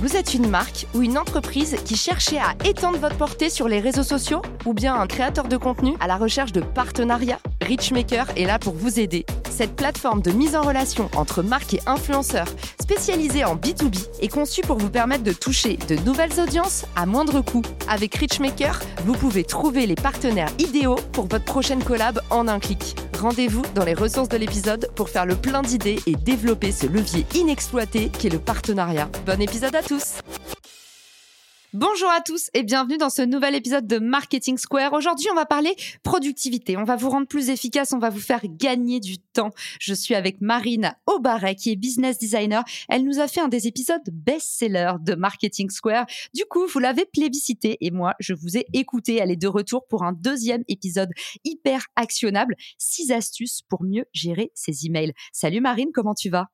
Vous êtes une marque ou une entreprise qui cherchez à étendre votre portée sur les réseaux sociaux ou bien un créateur de contenu à la recherche de partenariats? Richmaker est là pour vous aider. Cette plateforme de mise en relation entre marques et influenceurs spécialisée en B2B est conçue pour vous permettre de toucher de nouvelles audiences à moindre coût. Avec Richmaker, vous pouvez trouver les partenaires idéaux pour votre prochaine collab en un clic. Rendez-vous dans les ressources de l'épisode pour faire le plein d'idées et développer ce levier inexploité qu'est le partenariat. Bon épisode à tous Bonjour à tous et bienvenue dans ce nouvel épisode de Marketing Square. Aujourd'hui, on va parler productivité. On va vous rendre plus efficace, on va vous faire gagner du temps. Je suis avec Marine Aubaret qui est business designer. Elle nous a fait un des épisodes best-seller de Marketing Square. Du coup, vous l'avez plébiscité et moi, je vous ai écouté. Elle est de retour pour un deuxième épisode hyper actionnable. Six astuces pour mieux gérer ses emails. Salut Marine, comment tu vas?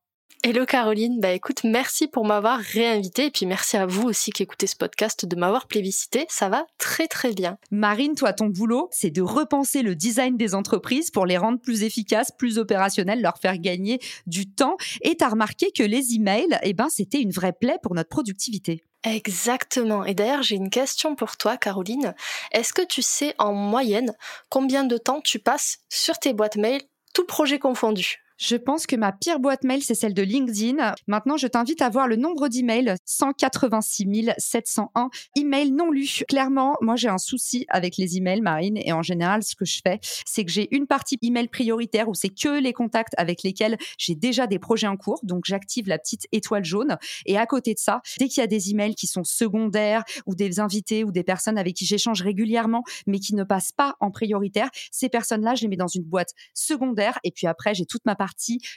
Hello Caroline, bah écoute, merci pour m'avoir réinvité et puis merci à vous aussi qui écoutez ce podcast de m'avoir plébiscité, ça va très très bien. Marine, toi ton boulot, c'est de repenser le design des entreprises pour les rendre plus efficaces, plus opérationnelles, leur faire gagner du temps et t'as remarqué que les emails, eh ben c'était une vraie plaie pour notre productivité. Exactement. Et d'ailleurs, j'ai une question pour toi, Caroline. Est-ce que tu sais en moyenne combien de temps tu passes sur tes boîtes mail, tout projet confondu? Je pense que ma pire boîte mail, c'est celle de LinkedIn. Maintenant, je t'invite à voir le nombre d'emails 186 701 emails non lus. Clairement, moi, j'ai un souci avec les emails, Marine, et en général, ce que je fais, c'est que j'ai une partie email prioritaire où c'est que les contacts avec lesquels j'ai déjà des projets en cours. Donc, j'active la petite étoile jaune. Et à côté de ça, dès qu'il y a des emails qui sont secondaires ou des invités ou des personnes avec qui j'échange régulièrement, mais qui ne passent pas en prioritaire, ces personnes-là, je les mets dans une boîte secondaire. Et puis après, j'ai toute ma partie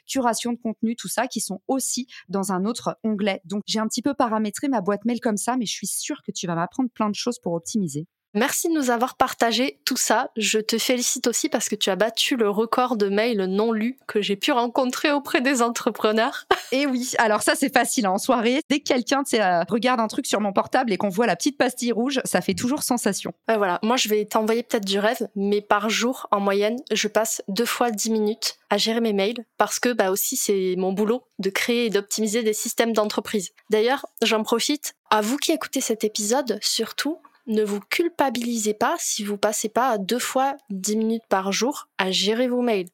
curation de contenu, tout ça, qui sont aussi dans un autre onglet. Donc j'ai un petit peu paramétré ma boîte mail comme ça, mais je suis sûre que tu vas m'apprendre plein de choses pour optimiser. Merci de nous avoir partagé tout ça. Je te félicite aussi parce que tu as battu le record de mails non lus que j'ai pu rencontrer auprès des entrepreneurs. Et oui, alors ça c'est facile hein. en soirée. Dès que quelqu'un euh, regarde un truc sur mon portable et qu'on voit la petite pastille rouge, ça fait toujours sensation. voilà, moi je vais t'envoyer peut-être du rêve, mais par jour en moyenne, je passe deux fois dix minutes à gérer mes mails parce que bah aussi c'est mon boulot de créer et d'optimiser des systèmes d'entreprise. D'ailleurs, j'en profite à vous qui écoutez cet épisode, surtout, ne vous culpabilisez pas si vous passez pas deux fois dix minutes par jour à gérer vos mails.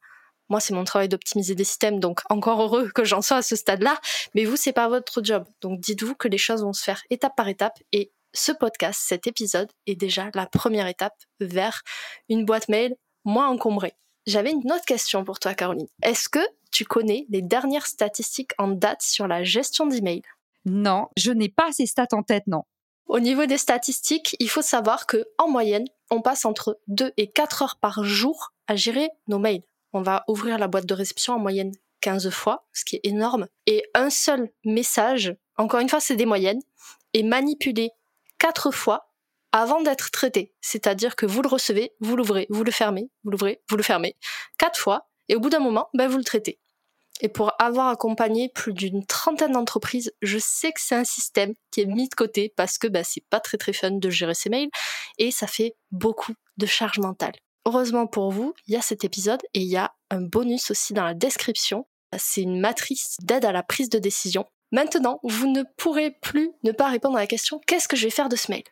Moi, c'est mon travail d'optimiser des systèmes, donc encore heureux que j'en sois à ce stade-là. Mais vous, c'est pas votre job. Donc dites-vous que les choses vont se faire étape par étape et ce podcast, cet épisode est déjà la première étape vers une boîte mail moins encombrée. J'avais une autre question pour toi, Caroline. Est-ce que tu connais les dernières statistiques en date sur la gestion d'email Non, je n'ai pas ces stats en tête, non. Au niveau des statistiques, il faut savoir que en moyenne, on passe entre 2 et 4 heures par jour à gérer nos mails. On va ouvrir la boîte de réception en moyenne 15 fois, ce qui est énorme, et un seul message, encore une fois c'est des moyennes, est manipulé 4 fois avant d'être traité. C'est-à-dire que vous le recevez, vous l'ouvrez, vous le fermez, vous l'ouvrez, vous le fermez, 4 fois, et au bout d'un moment, ben, vous le traitez. Et pour avoir accompagné plus d'une trentaine d'entreprises, je sais que c'est un système qui est mis de côté parce que bah, c'est pas très très fun de gérer ses mails et ça fait beaucoup de charge mentale. Heureusement pour vous, il y a cet épisode et il y a un bonus aussi dans la description. C'est une matrice d'aide à la prise de décision. Maintenant, vous ne pourrez plus ne pas répondre à la question qu'est-ce que je vais faire de ce mail?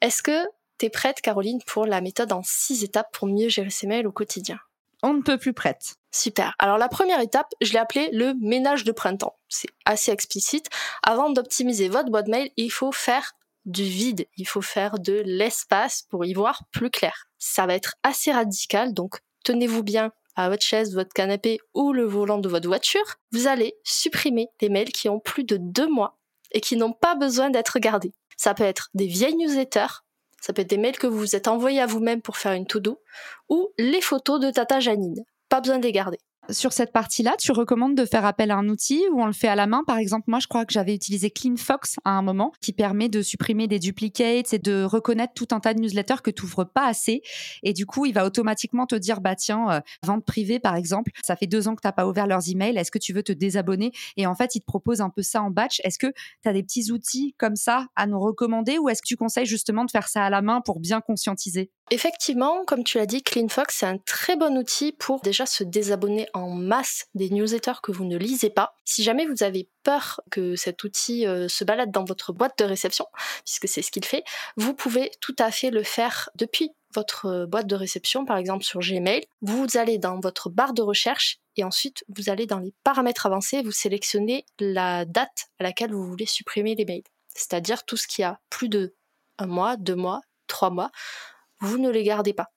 Est-ce que tu es prête, Caroline, pour la méthode en six étapes pour mieux gérer ses mails au quotidien? On ne peut plus prête. Super. Alors la première étape, je l'ai appelée le ménage de printemps. C'est assez explicite. Avant d'optimiser votre boîte mail, il faut faire du vide, il faut faire de l'espace pour y voir plus clair. Ça va être assez radical, donc tenez-vous bien à votre chaise, votre canapé ou le volant de votre voiture. Vous allez supprimer les mails qui ont plus de deux mois et qui n'ont pas besoin d'être gardés. Ça peut être des vieilles newsletters, ça peut être des mails que vous vous êtes envoyés à vous-même pour faire une to-do, ou les photos de Tata Janine pas besoin de les garder. Sur cette partie-là, tu recommandes de faire appel à un outil ou on le fait à la main? Par exemple, moi, je crois que j'avais utilisé CleanFox à un moment, qui permet de supprimer des duplicates et de reconnaître tout un tas de newsletters que tu ouvres pas assez. Et du coup, il va automatiquement te dire, bah tiens, euh, vente privée, par exemple, ça fait deux ans que tu n'as pas ouvert leurs emails, est-ce que tu veux te désabonner? Et en fait, il te propose un peu ça en batch. Est-ce que tu as des petits outils comme ça à nous recommander ou est-ce que tu conseilles justement de faire ça à la main pour bien conscientiser? Effectivement, comme tu l'as dit, CleanFox, c'est un très bon outil pour déjà se désabonner masse des newsletters que vous ne lisez pas. Si jamais vous avez peur que cet outil euh, se balade dans votre boîte de réception, puisque c'est ce qu'il fait, vous pouvez tout à fait le faire depuis votre euh, boîte de réception, par exemple sur Gmail. Vous allez dans votre barre de recherche et ensuite vous allez dans les paramètres avancés, vous sélectionnez la date à laquelle vous voulez supprimer les mails. C'est-à-dire tout ce qui a plus de un mois, deux mois, trois mois vous ne les gardez pas.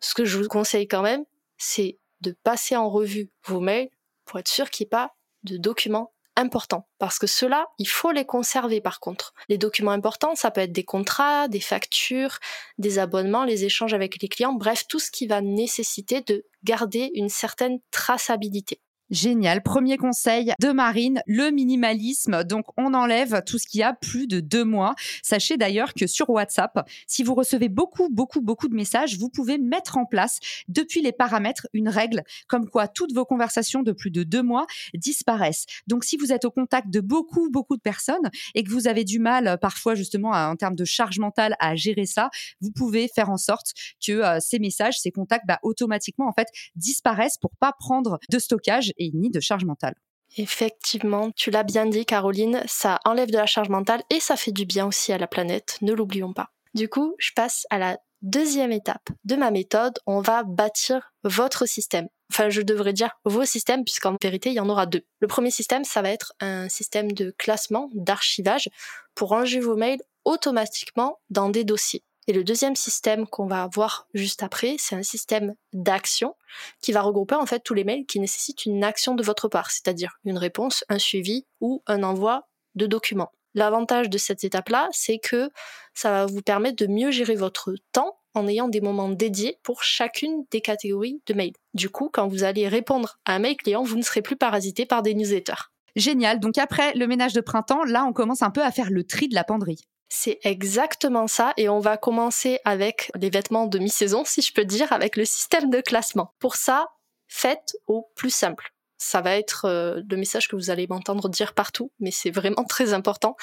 Ce que je vous conseille quand même, c'est de passer en revue vos mails pour être sûr qu'il n'y ait pas de documents importants. Parce que ceux-là, il faut les conserver par contre. Les documents importants, ça peut être des contrats, des factures, des abonnements, les échanges avec les clients, bref, tout ce qui va nécessiter de garder une certaine traçabilité. Génial. Premier conseil de Marine, le minimalisme. Donc, on enlève tout ce qui a plus de deux mois. Sachez d'ailleurs que sur WhatsApp, si vous recevez beaucoup, beaucoup, beaucoup de messages, vous pouvez mettre en place depuis les paramètres une règle comme quoi toutes vos conversations de plus de deux mois disparaissent. Donc, si vous êtes au contact de beaucoup, beaucoup de personnes et que vous avez du mal parfois justement en termes de charge mentale à gérer ça, vous pouvez faire en sorte que euh, ces messages, ces contacts, bah, automatiquement en fait disparaissent pour pas prendre de stockage et ni de charge mentale. Effectivement, tu l'as bien dit Caroline, ça enlève de la charge mentale et ça fait du bien aussi à la planète, ne l'oublions pas. Du coup, je passe à la deuxième étape de ma méthode, on va bâtir votre système. Enfin, je devrais dire vos systèmes, puisqu'en vérité, il y en aura deux. Le premier système, ça va être un système de classement, d'archivage, pour ranger vos mails automatiquement dans des dossiers. Et le deuxième système qu'on va voir juste après, c'est un système d'action qui va regrouper en fait tous les mails qui nécessitent une action de votre part, c'est-à-dire une réponse, un suivi ou un envoi de documents. L'avantage de cette étape-là, c'est que ça va vous permettre de mieux gérer votre temps en ayant des moments dédiés pour chacune des catégories de mails. Du coup, quand vous allez répondre à un mail client, vous ne serez plus parasité par des newsletters. Génial. Donc après le ménage de printemps, là, on commence un peu à faire le tri de la penderie. C'est exactement ça et on va commencer avec les vêtements de mi-saison, si je peux dire, avec le système de classement. Pour ça, faites au plus simple. Ça va être euh, le message que vous allez m'entendre dire partout, mais c'est vraiment très important.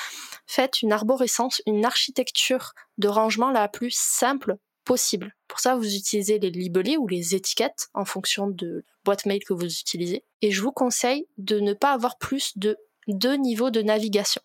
Faites une arborescence, une architecture de rangement la plus simple possible. Pour ça, vous utilisez les libellés ou les étiquettes en fonction de la boîte mail que vous utilisez. Et je vous conseille de ne pas avoir plus de deux niveaux de navigation.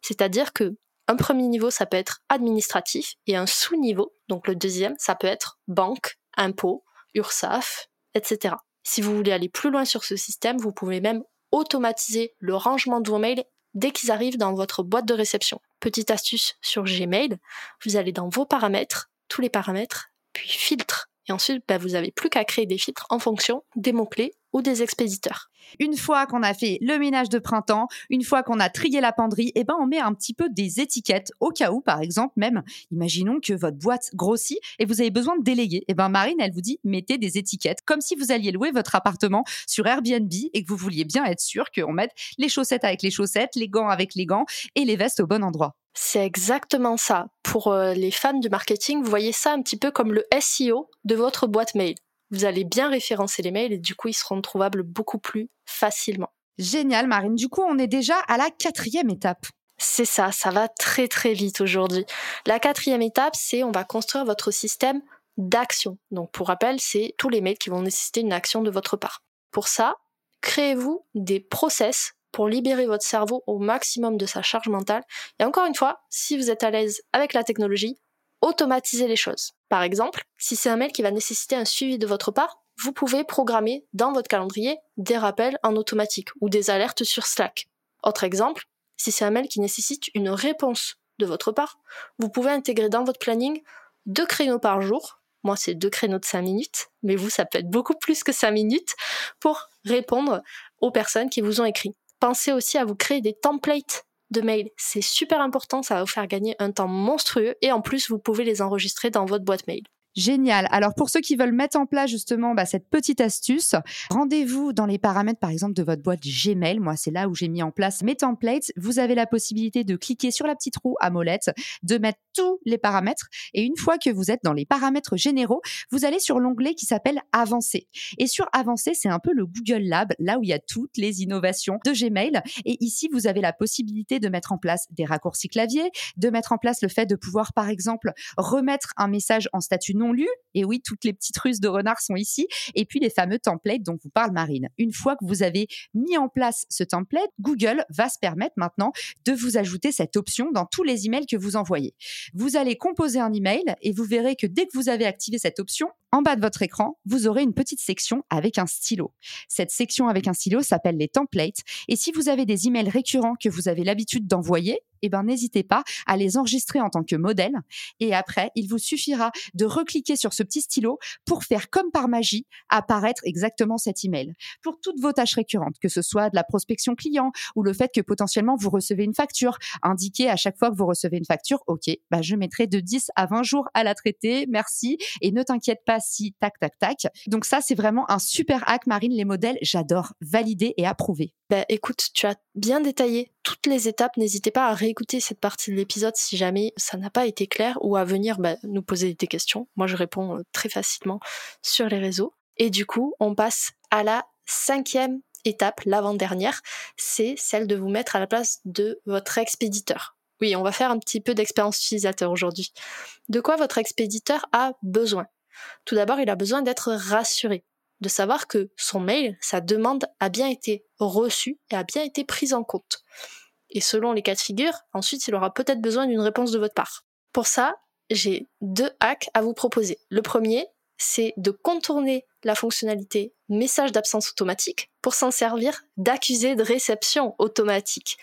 C'est-à-dire que un premier niveau, ça peut être administratif, et un sous-niveau, donc le deuxième, ça peut être banque, impôts, URSAF, etc. Si vous voulez aller plus loin sur ce système, vous pouvez même automatiser le rangement de vos mails dès qu'ils arrivent dans votre boîte de réception. Petite astuce sur Gmail, vous allez dans vos paramètres, tous les paramètres, puis filtre. Et ensuite, bah, vous n'avez plus qu'à créer des filtres en fonction des mots-clés ou des expéditeurs. Une fois qu'on a fait le ménage de printemps, une fois qu'on a trié la penderie, eh ben on met un petit peu des étiquettes au cas où, par exemple, même, imaginons que votre boîte grossit et vous avez besoin de déléguer. Eh ben Marine, elle vous dit mettez des étiquettes, comme si vous alliez louer votre appartement sur Airbnb et que vous vouliez bien être sûr qu'on mette les chaussettes avec les chaussettes, les gants avec les gants et les vestes au bon endroit. C'est exactement ça. Pour euh, les fans du marketing, vous voyez ça un petit peu comme le SEO de votre boîte mail vous allez bien référencer les mails et du coup, ils seront trouvables beaucoup plus facilement. Génial, Marine. Du coup, on est déjà à la quatrième étape. C'est ça, ça va très très vite aujourd'hui. La quatrième étape, c'est on va construire votre système d'action. Donc pour rappel, c'est tous les mails qui vont nécessiter une action de votre part. Pour ça, créez-vous des process pour libérer votre cerveau au maximum de sa charge mentale. Et encore une fois, si vous êtes à l'aise avec la technologie, automatisez les choses. Par exemple, si c'est un mail qui va nécessiter un suivi de votre part, vous pouvez programmer dans votre calendrier des rappels en automatique ou des alertes sur Slack. Autre exemple, si c'est un mail qui nécessite une réponse de votre part, vous pouvez intégrer dans votre planning deux créneaux par jour. Moi, c'est deux créneaux de 5 minutes, mais vous, ça peut être beaucoup plus que 5 minutes pour répondre aux personnes qui vous ont écrit. Pensez aussi à vous créer des templates de mails. C'est super important, ça va vous faire gagner un temps monstrueux et en plus, vous pouvez les enregistrer dans votre boîte mail. Génial. Alors pour ceux qui veulent mettre en place justement bah, cette petite astuce, rendez-vous dans les paramètres par exemple de votre boîte Gmail. Moi, c'est là où j'ai mis en place mes templates. Vous avez la possibilité de cliquer sur la petite roue à molette, de mettre tous les paramètres. Et une fois que vous êtes dans les paramètres généraux, vous allez sur l'onglet qui s'appelle Avancer. Et sur Avancer, c'est un peu le Google Lab, là où il y a toutes les innovations de Gmail. Et ici, vous avez la possibilité de mettre en place des raccourcis clavier, de mettre en place le fait de pouvoir, par exemple, remettre un message en statut non lu. Et oui, toutes les petites ruses de renard sont ici. Et puis les fameux templates dont vous parle Marine. Une fois que vous avez mis en place ce template, Google va se permettre maintenant de vous ajouter cette option dans tous les emails que vous envoyez. Vous allez composer un email et vous verrez que dès que vous avez activé cette option, en bas de votre écran, vous aurez une petite section avec un stylo. Cette section avec un stylo s'appelle les templates. Et si vous avez des emails récurrents que vous avez l'habitude d'envoyer, eh ben, n'hésitez pas à les enregistrer en tant que modèle. Et après, il vous suffira de recliquer sur ce petit stylo pour faire comme par magie apparaître exactement cet email. Pour toutes vos tâches récurrentes, que ce soit de la prospection client ou le fait que potentiellement vous recevez une facture, indiquez à chaque fois que vous recevez une facture, OK, bah, je mettrai de 10 à 20 jours à la traiter, merci. Et ne t'inquiète pas si tac, tac, tac. Donc ça, c'est vraiment un super hack, Marine, les modèles, j'adore valider et approuver. Ben, écoute, tu as bien détaillé toutes les étapes. N'hésitez pas à réécouter cette partie de l'épisode si jamais ça n'a pas été clair ou à venir ben, nous poser des questions. Moi, je réponds euh, très facilement sur les réseaux. Et du coup, on passe à la cinquième étape, l'avant-dernière, c'est celle de vous mettre à la place de votre expéditeur. Oui, on va faire un petit peu d'expérience utilisateur aujourd'hui. De quoi votre expéditeur a besoin? Tout d'abord, il a besoin d'être rassuré de savoir que son mail, sa demande a bien été reçue et a bien été prise en compte. Et selon les cas de figure, ensuite il aura peut-être besoin d'une réponse de votre part. Pour ça, j'ai deux hacks à vous proposer. Le premier, c'est de contourner la fonctionnalité message d'absence automatique pour s'en servir d'accusé de réception automatique.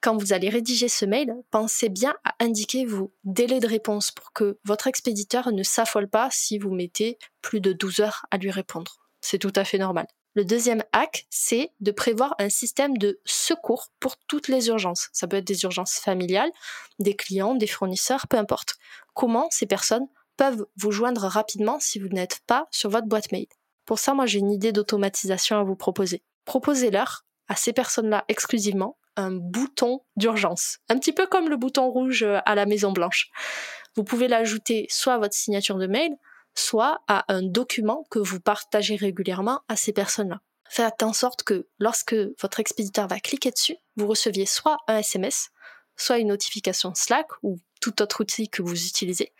Quand vous allez rédiger ce mail, pensez bien à indiquer vos délais de réponse pour que votre expéditeur ne s'affole pas si vous mettez plus de 12 heures à lui répondre. C'est tout à fait normal. Le deuxième hack, c'est de prévoir un système de secours pour toutes les urgences. Ça peut être des urgences familiales, des clients, des fournisseurs, peu importe. Comment ces personnes peuvent vous joindre rapidement si vous n'êtes pas sur votre boîte mail? Pour ça, moi, j'ai une idée d'automatisation à vous proposer. Proposez-leur à ces personnes-là exclusivement un bouton d'urgence, un petit peu comme le bouton rouge à la Maison Blanche. Vous pouvez l'ajouter soit à votre signature de mail, soit à un document que vous partagez régulièrement à ces personnes-là. Faites en sorte que lorsque votre expéditeur va cliquer dessus, vous receviez soit un SMS, soit une notification Slack ou tout autre outil que vous utilisez,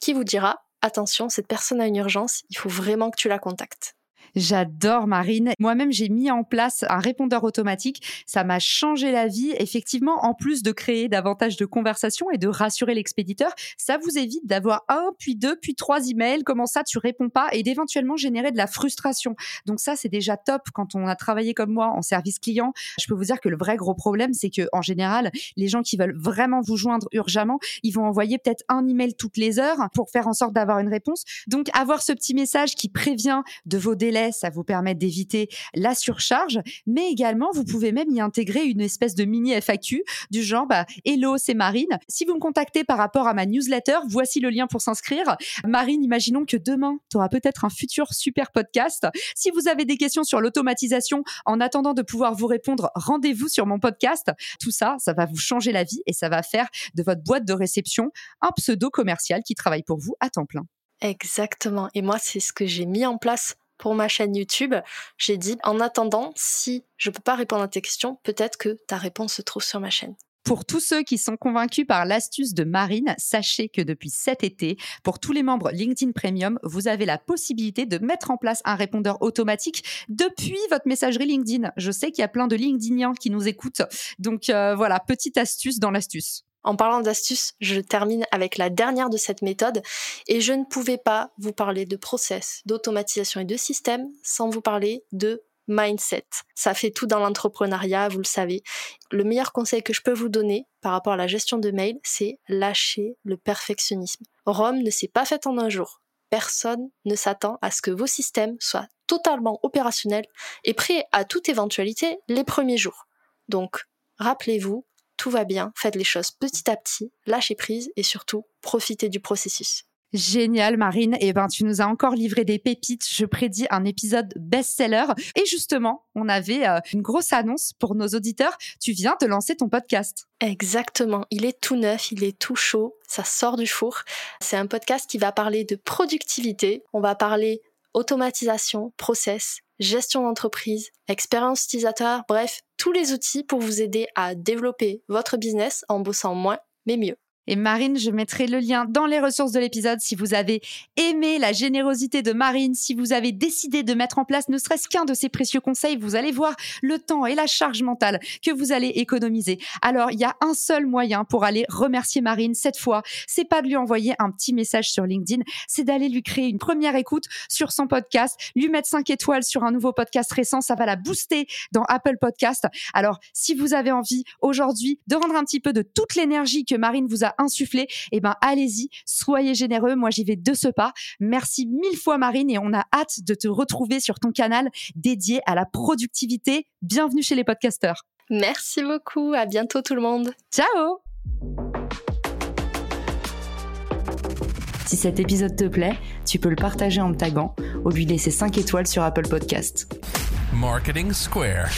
qui vous dira attention, cette personne a une urgence, il faut vraiment que tu la contactes. J'adore Marine. Moi-même, j'ai mis en place un répondeur automatique. Ça m'a changé la vie. Effectivement, en plus de créer davantage de conversations et de rassurer l'expéditeur, ça vous évite d'avoir un, puis deux, puis trois emails. Comment ça, tu réponds pas et d'éventuellement générer de la frustration. Donc ça, c'est déjà top quand on a travaillé comme moi en service client. Je peux vous dire que le vrai gros problème, c'est que en général, les gens qui veulent vraiment vous joindre urgemment, ils vont envoyer peut-être un email toutes les heures pour faire en sorte d'avoir une réponse. Donc avoir ce petit message qui prévient de vos délais ça vous permet d'éviter la surcharge, mais également vous pouvez même y intégrer une espèce de mini FAQ du genre bah, Hello, c'est Marine. Si vous me contactez par rapport à ma newsletter, voici le lien pour s'inscrire. Marine, imaginons que demain, tu auras peut-être un futur super podcast. Si vous avez des questions sur l'automatisation, en attendant de pouvoir vous répondre, rendez-vous sur mon podcast. Tout ça, ça va vous changer la vie et ça va faire de votre boîte de réception un pseudo commercial qui travaille pour vous à temps plein. Exactement. Et moi, c'est ce que j'ai mis en place pour ma chaîne YouTube, j'ai dit en attendant, si je peux pas répondre à tes questions, peut-être que ta réponse se trouve sur ma chaîne. Pour tous ceux qui sont convaincus par l'astuce de Marine, sachez que depuis cet été, pour tous les membres LinkedIn Premium, vous avez la possibilité de mettre en place un répondeur automatique depuis votre messagerie LinkedIn. Je sais qu'il y a plein de LinkedIniens qui nous écoutent. Donc euh, voilà, petite astuce dans l'astuce. En parlant d'astuces, je termine avec la dernière de cette méthode et je ne pouvais pas vous parler de process, d'automatisation et de système sans vous parler de mindset. Ça fait tout dans l'entrepreneuriat, vous le savez. Le meilleur conseil que je peux vous donner par rapport à la gestion de mail, c'est lâcher le perfectionnisme. Rome ne s'est pas faite en un jour. Personne ne s'attend à ce que vos systèmes soient totalement opérationnels et prêts à toute éventualité les premiers jours. Donc, rappelez-vous, tout va bien, faites les choses petit à petit, lâchez prise et surtout profitez du processus. Génial, Marine. Et eh ben, tu nous as encore livré des pépites. Je prédis un épisode best-seller. Et justement, on avait euh, une grosse annonce pour nos auditeurs. Tu viens de lancer ton podcast. Exactement. Il est tout neuf, il est tout chaud. Ça sort du four. C'est un podcast qui va parler de productivité. On va parler automatisation, process, gestion d'entreprise, expérience utilisateur, bref, tous les outils pour vous aider à développer votre business en bossant moins, mais mieux. Et Marine, je mettrai le lien dans les ressources de l'épisode si vous avez aimé la générosité de Marine, si vous avez décidé de mettre en place ne serait-ce qu'un de ces précieux conseils, vous allez voir le temps et la charge mentale que vous allez économiser. Alors, il y a un seul moyen pour aller remercier Marine cette fois, c'est pas de lui envoyer un petit message sur LinkedIn, c'est d'aller lui créer une première écoute sur son podcast, lui mettre 5 étoiles sur un nouveau podcast récent, ça va la booster dans Apple Podcast. Alors, si vous avez envie aujourd'hui de rendre un petit peu de toute l'énergie que Marine vous a insuffler, eh ben allez-y, soyez généreux. Moi, j'y vais de ce pas. Merci mille fois Marine et on a hâte de te retrouver sur ton canal dédié à la productivité. Bienvenue chez les podcasteurs. Merci beaucoup. À bientôt tout le monde. Ciao. Si cet épisode te plaît, tu peux le partager en me taguant ou lui laisser 5 étoiles sur Apple Podcast. Marketing Square.